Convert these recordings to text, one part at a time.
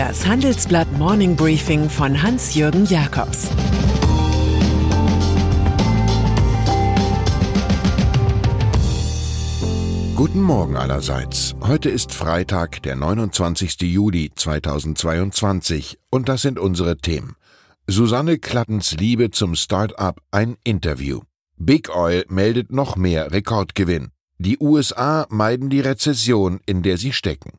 Das Handelsblatt Morning Briefing von Hans-Jürgen Jakobs Guten Morgen allerseits. Heute ist Freitag, der 29. Juli 2022 und das sind unsere Themen. Susanne Klattens Liebe zum Start-up ein Interview. Big Oil meldet noch mehr Rekordgewinn. Die USA meiden die Rezession, in der sie stecken.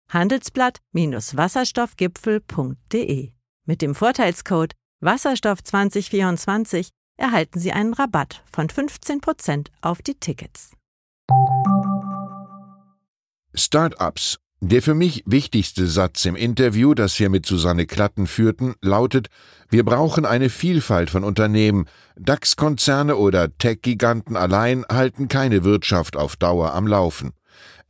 handelsblatt-wasserstoffgipfel.de. Mit dem Vorteilscode Wasserstoff 2024 erhalten Sie einen Rabatt von 15% auf die Tickets. Startups. Der für mich wichtigste Satz im Interview, das wir mit Susanne Klatten führten, lautet, wir brauchen eine Vielfalt von Unternehmen. DAX-Konzerne oder Tech-Giganten allein halten keine Wirtschaft auf Dauer am Laufen.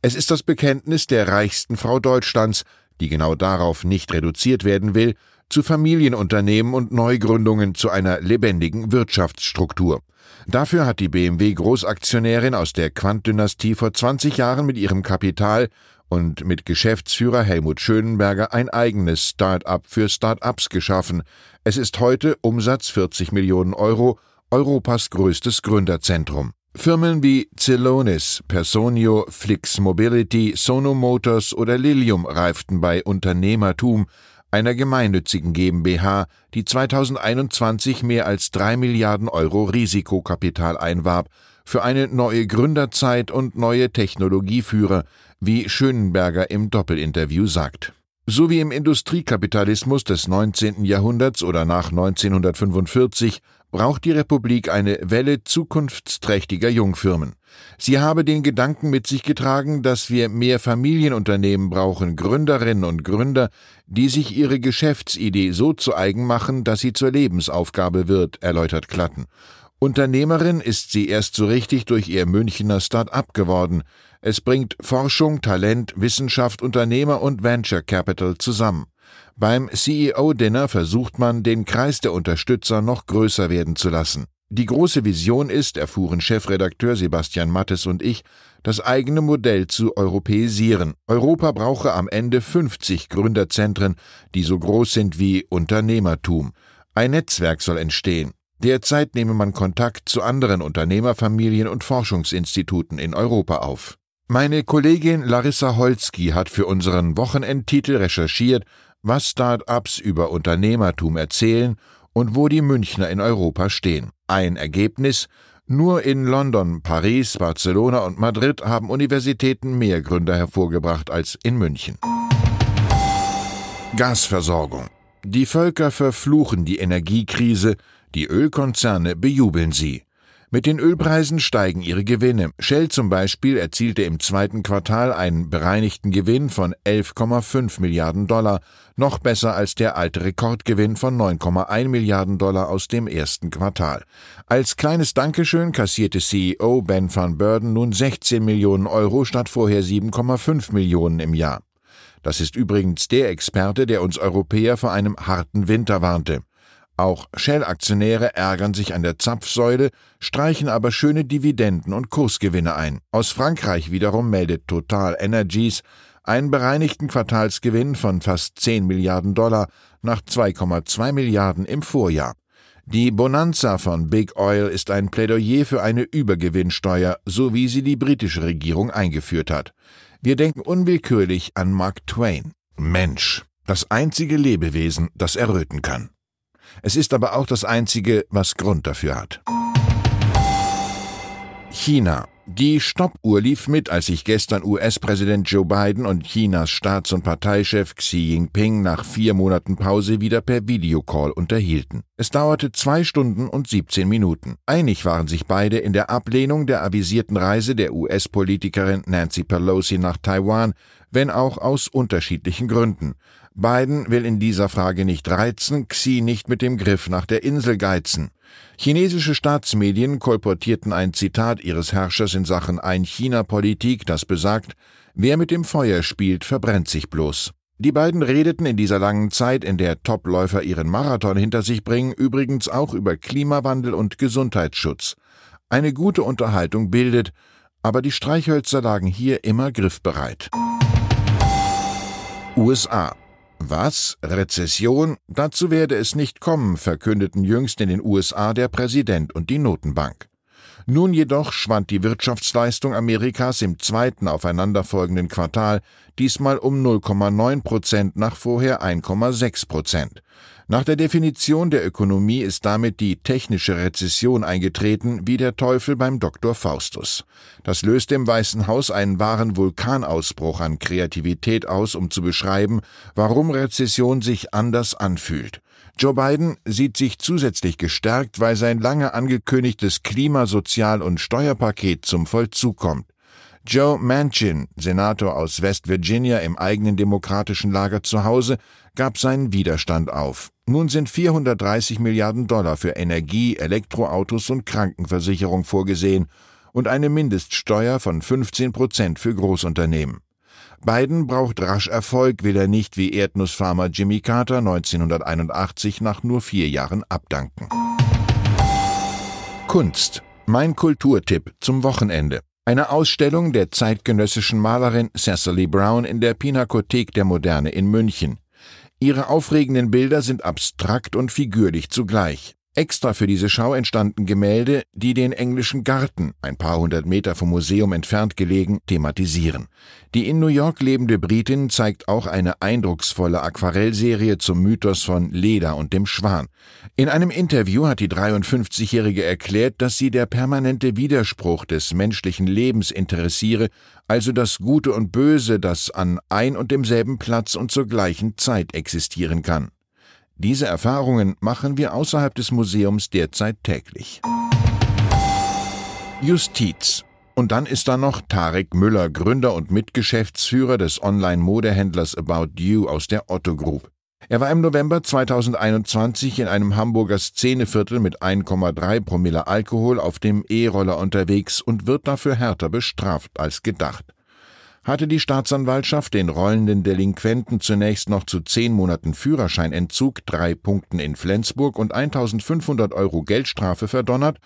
Es ist das Bekenntnis der reichsten Frau Deutschlands, die genau darauf nicht reduziert werden will, zu Familienunternehmen und Neugründungen zu einer lebendigen Wirtschaftsstruktur. Dafür hat die BMW Großaktionärin aus der Quant-Dynastie vor 20 Jahren mit ihrem Kapital und mit Geschäftsführer Helmut Schönenberger ein eigenes Start-up für Start-ups geschaffen. Es ist heute Umsatz 40 Millionen Euro, Europas größtes Gründerzentrum. Firmen wie Celonis, Personio, Flix Mobility, Sono Motors oder Lilium reiften bei Unternehmertum, einer gemeinnützigen GmbH, die 2021 mehr als drei Milliarden Euro Risikokapital einwarb, für eine neue Gründerzeit und neue Technologieführer, wie Schönenberger im Doppelinterview sagt. So wie im Industriekapitalismus des 19. Jahrhunderts oder nach 1945 braucht die Republik eine Welle zukunftsträchtiger Jungfirmen. Sie habe den Gedanken mit sich getragen, dass wir mehr Familienunternehmen brauchen, Gründerinnen und Gründer, die sich ihre Geschäftsidee so zu eigen machen, dass sie zur Lebensaufgabe wird, erläutert Klatten. Unternehmerin ist sie erst so richtig durch ihr Münchner Start-up geworden. Es bringt Forschung, Talent, Wissenschaft, Unternehmer und Venture Capital zusammen. Beim CEO-Dinner versucht man, den Kreis der Unterstützer noch größer werden zu lassen. Die große Vision ist, erfuhren Chefredakteur Sebastian Mattes und ich, das eigene Modell zu europäisieren. Europa brauche am Ende 50 Gründerzentren, die so groß sind wie Unternehmertum. Ein Netzwerk soll entstehen. Derzeit nehme man Kontakt zu anderen Unternehmerfamilien und Forschungsinstituten in Europa auf. Meine Kollegin Larissa Holzki hat für unseren Wochenendtitel recherchiert, was Start-ups über Unternehmertum erzählen und wo die Münchner in Europa stehen. Ein Ergebnis nur in London, Paris, Barcelona und Madrid haben Universitäten mehr Gründer hervorgebracht als in München. Gasversorgung. Die Völker verfluchen die Energiekrise, die Ölkonzerne bejubeln sie. Mit den Ölpreisen steigen ihre Gewinne. Shell zum Beispiel erzielte im zweiten Quartal einen bereinigten Gewinn von 11,5 Milliarden Dollar, noch besser als der alte Rekordgewinn von 9,1 Milliarden Dollar aus dem ersten Quartal. Als kleines Dankeschön kassierte CEO Ben van Burden nun 16 Millionen Euro statt vorher 7,5 Millionen im Jahr. Das ist übrigens der Experte, der uns Europäer vor einem harten Winter warnte. Auch Shell-Aktionäre ärgern sich an der Zapfsäule, streichen aber schöne Dividenden und Kursgewinne ein. Aus Frankreich wiederum meldet Total Energies einen bereinigten Quartalsgewinn von fast 10 Milliarden Dollar nach 2,2 Milliarden im Vorjahr. Die Bonanza von Big Oil ist ein Plädoyer für eine Übergewinnsteuer, so wie sie die britische Regierung eingeführt hat. Wir denken unwillkürlich an Mark Twain. Mensch, das einzige Lebewesen, das erröten kann. Es ist aber auch das einzige, was Grund dafür hat. China. Die Stoppuhr lief mit, als sich gestern US-Präsident Joe Biden und Chinas Staats- und Parteichef Xi Jinping nach vier Monaten Pause wieder per Videocall unterhielten. Es dauerte zwei Stunden und 17 Minuten. Einig waren sich beide in der Ablehnung der avisierten Reise der US-Politikerin Nancy Pelosi nach Taiwan, wenn auch aus unterschiedlichen Gründen. Biden will in dieser Frage nicht reizen, Xi nicht mit dem Griff nach der Insel geizen. Chinesische Staatsmedien kolportierten ein Zitat ihres Herrschers in Sachen Ein-China-Politik, das besagt, wer mit dem Feuer spielt, verbrennt sich bloß. Die beiden redeten in dieser langen Zeit, in der Topläufer ihren Marathon hinter sich bringen, übrigens auch über Klimawandel und Gesundheitsschutz. Eine gute Unterhaltung bildet, aber die Streichhölzer lagen hier immer griffbereit. USA was? Rezession? Dazu werde es nicht kommen, verkündeten jüngst in den USA der Präsident und die Notenbank. Nun jedoch schwand die Wirtschaftsleistung Amerikas im zweiten aufeinanderfolgenden Quartal diesmal um 0,9 Prozent nach vorher 1,6 Prozent. Nach der Definition der Ökonomie ist damit die technische Rezession eingetreten, wie der Teufel beim Dr. Faustus. Das löst dem Weißen Haus einen wahren Vulkanausbruch an Kreativität aus, um zu beschreiben, warum Rezession sich anders anfühlt. Joe Biden sieht sich zusätzlich gestärkt, weil sein lange angekündigtes Klima-, Sozial- und Steuerpaket zum Vollzug kommt. Joe Manchin, Senator aus West Virginia im eigenen demokratischen Lager zu Hause, gab seinen Widerstand auf. Nun sind 430 Milliarden Dollar für Energie, Elektroautos und Krankenversicherung vorgesehen und eine Mindeststeuer von 15 Prozent für Großunternehmen. Biden braucht rasch Erfolg, will er nicht wie Erdnussfarmer Jimmy Carter 1981 nach nur vier Jahren abdanken. Kunst. Mein Kulturtipp zum Wochenende. Eine Ausstellung der zeitgenössischen Malerin Cecily Brown in der Pinakothek der Moderne in München. Ihre aufregenden Bilder sind abstrakt und figürlich zugleich. Extra für diese Schau entstanden Gemälde, die den englischen Garten, ein paar hundert Meter vom Museum entfernt gelegen, thematisieren. Die in New York lebende Britin zeigt auch eine eindrucksvolle Aquarellserie zum Mythos von Leda und dem Schwan. In einem Interview hat die 53-Jährige erklärt, dass sie der permanente Widerspruch des menschlichen Lebens interessiere, also das Gute und Böse, das an ein und demselben Platz und zur gleichen Zeit existieren kann. Diese Erfahrungen machen wir außerhalb des Museums derzeit täglich. Justiz. Und dann ist da noch Tarek Müller, Gründer und Mitgeschäftsführer des Online-Modehändlers About You aus der Otto Group. Er war im November 2021 in einem Hamburger Szeneviertel mit 1,3 Promille Alkohol auf dem E-Roller unterwegs und wird dafür härter bestraft als gedacht hatte die Staatsanwaltschaft den rollenden Delinquenten zunächst noch zu zehn Monaten Führerscheinentzug, drei Punkten in Flensburg und 1500 Euro Geldstrafe verdonnert,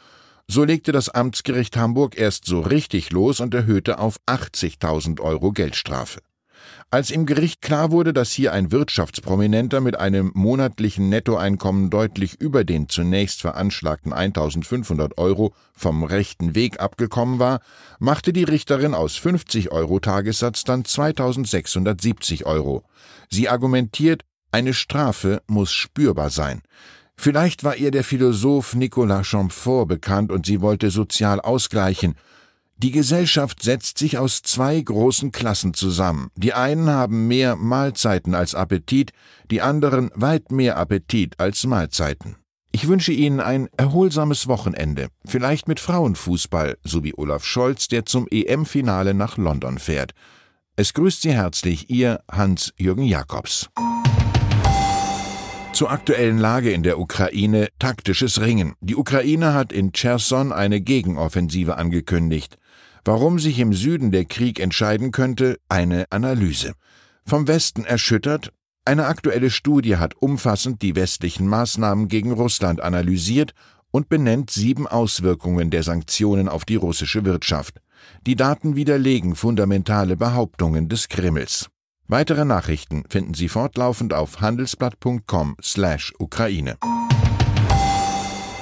so legte das Amtsgericht Hamburg erst so richtig los und erhöhte auf 80.000 Euro Geldstrafe. Als im Gericht klar wurde, dass hier ein Wirtschaftsprominenter mit einem monatlichen Nettoeinkommen deutlich über den zunächst veranschlagten 1500 Euro vom rechten Weg abgekommen war, machte die Richterin aus 50 Euro Tagessatz dann 2670 Euro. Sie argumentiert, eine Strafe muss spürbar sein. Vielleicht war ihr der Philosoph Nicolas Chamfort bekannt und sie wollte sozial ausgleichen, die Gesellschaft setzt sich aus zwei großen Klassen zusammen. Die einen haben mehr Mahlzeiten als Appetit, die anderen weit mehr Appetit als Mahlzeiten. Ich wünsche Ihnen ein erholsames Wochenende, vielleicht mit Frauenfußball, so wie Olaf Scholz, der zum EM-Finale nach London fährt. Es grüßt Sie herzlich Ihr Hans-Jürgen Jakobs. Zur aktuellen Lage in der Ukraine taktisches Ringen. Die Ukraine hat in Cherson eine Gegenoffensive angekündigt. Warum sich im Süden der Krieg entscheiden könnte, eine Analyse. Vom Westen erschüttert, eine aktuelle Studie hat umfassend die westlichen Maßnahmen gegen Russland analysiert und benennt sieben Auswirkungen der Sanktionen auf die russische Wirtschaft. Die Daten widerlegen fundamentale Behauptungen des Kremls. Weitere Nachrichten finden Sie fortlaufend auf handelsblatt.com/Ukraine.